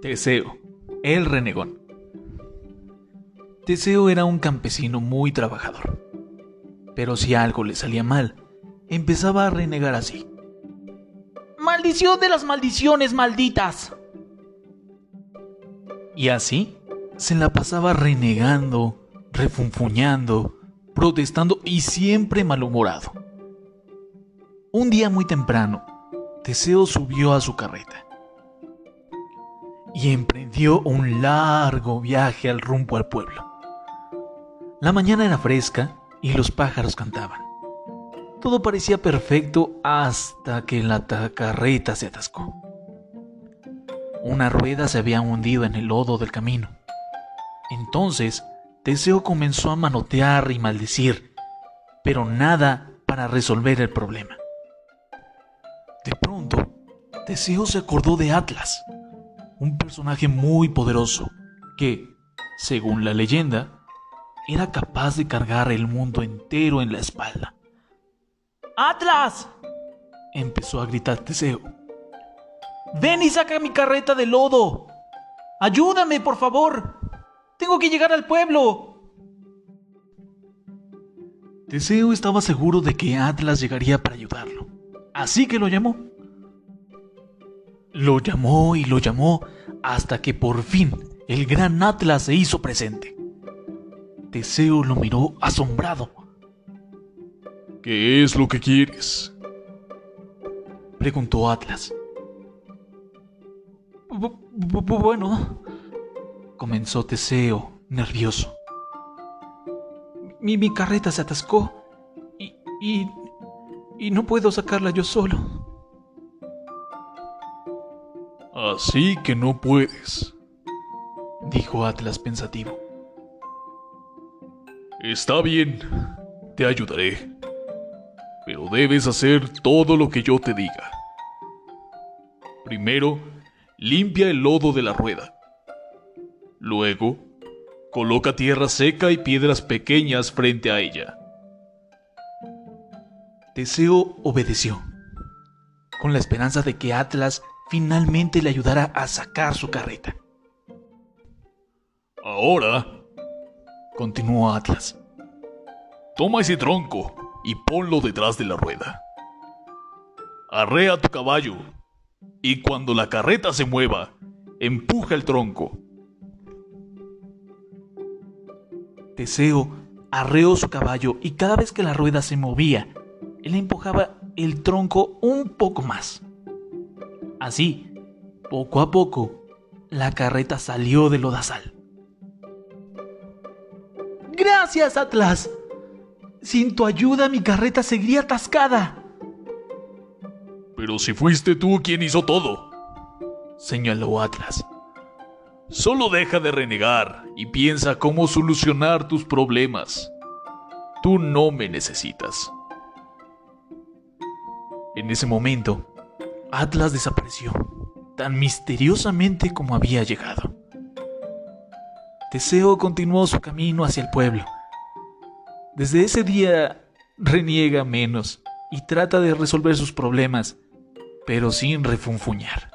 Teseo, el renegón. Teseo era un campesino muy trabajador. Pero si algo le salía mal, empezaba a renegar así. ¡Maldición de las maldiciones malditas! Y así se la pasaba renegando, refunfuñando, protestando y siempre malhumorado. Un día muy temprano, Teseo subió a su carreta y emprendió un largo viaje al rumbo al pueblo. La mañana era fresca y los pájaros cantaban. Todo parecía perfecto hasta que la carreta se atascó. Una rueda se había hundido en el lodo del camino. Entonces, Teseo comenzó a manotear y maldecir, pero nada para resolver el problema. De pronto, Teseo se acordó de Atlas, un personaje muy poderoso que, según la leyenda, era capaz de cargar el mundo entero en la espalda. ¡Atlas! empezó a gritar Teseo. ¡Ven y saca mi carreta de lodo! ¡Ayúdame, por favor! ¡Tengo que llegar al pueblo! Teseo estaba seguro de que Atlas llegaría para ayudarlo, así que lo llamó. Lo llamó y lo llamó hasta que por fin el gran Atlas se hizo presente. Teseo lo miró asombrado. ¿Qué es lo que quieres? Preguntó Atlas. Bueno, comenzó Teseo, nervioso. Mi, mi carreta se atascó y, y, y no puedo sacarla yo solo. Así que no puedes, dijo Atlas pensativo. Está bien, te ayudaré, pero debes hacer todo lo que yo te diga. Primero, limpia el lodo de la rueda. Luego, coloca tierra seca y piedras pequeñas frente a ella. Teseo obedeció, con la esperanza de que Atlas finalmente le ayudara a sacar su carreta. Ahora, continuó Atlas, toma ese tronco y ponlo detrás de la rueda. Arrea tu caballo y cuando la carreta se mueva, empuja el tronco. Teseo arreó su caballo y cada vez que la rueda se movía, él empujaba el tronco un poco más. Así, poco a poco, la carreta salió del lodazal. Gracias, Atlas. Sin tu ayuda mi carreta seguiría atascada. Pero si fuiste tú quien hizo todo, señaló Atlas. Solo deja de renegar y piensa cómo solucionar tus problemas. Tú no me necesitas. En ese momento, Atlas desapareció, tan misteriosamente como había llegado. Teseo continuó su camino hacia el pueblo. Desde ese día reniega menos y trata de resolver sus problemas, pero sin refunfuñar.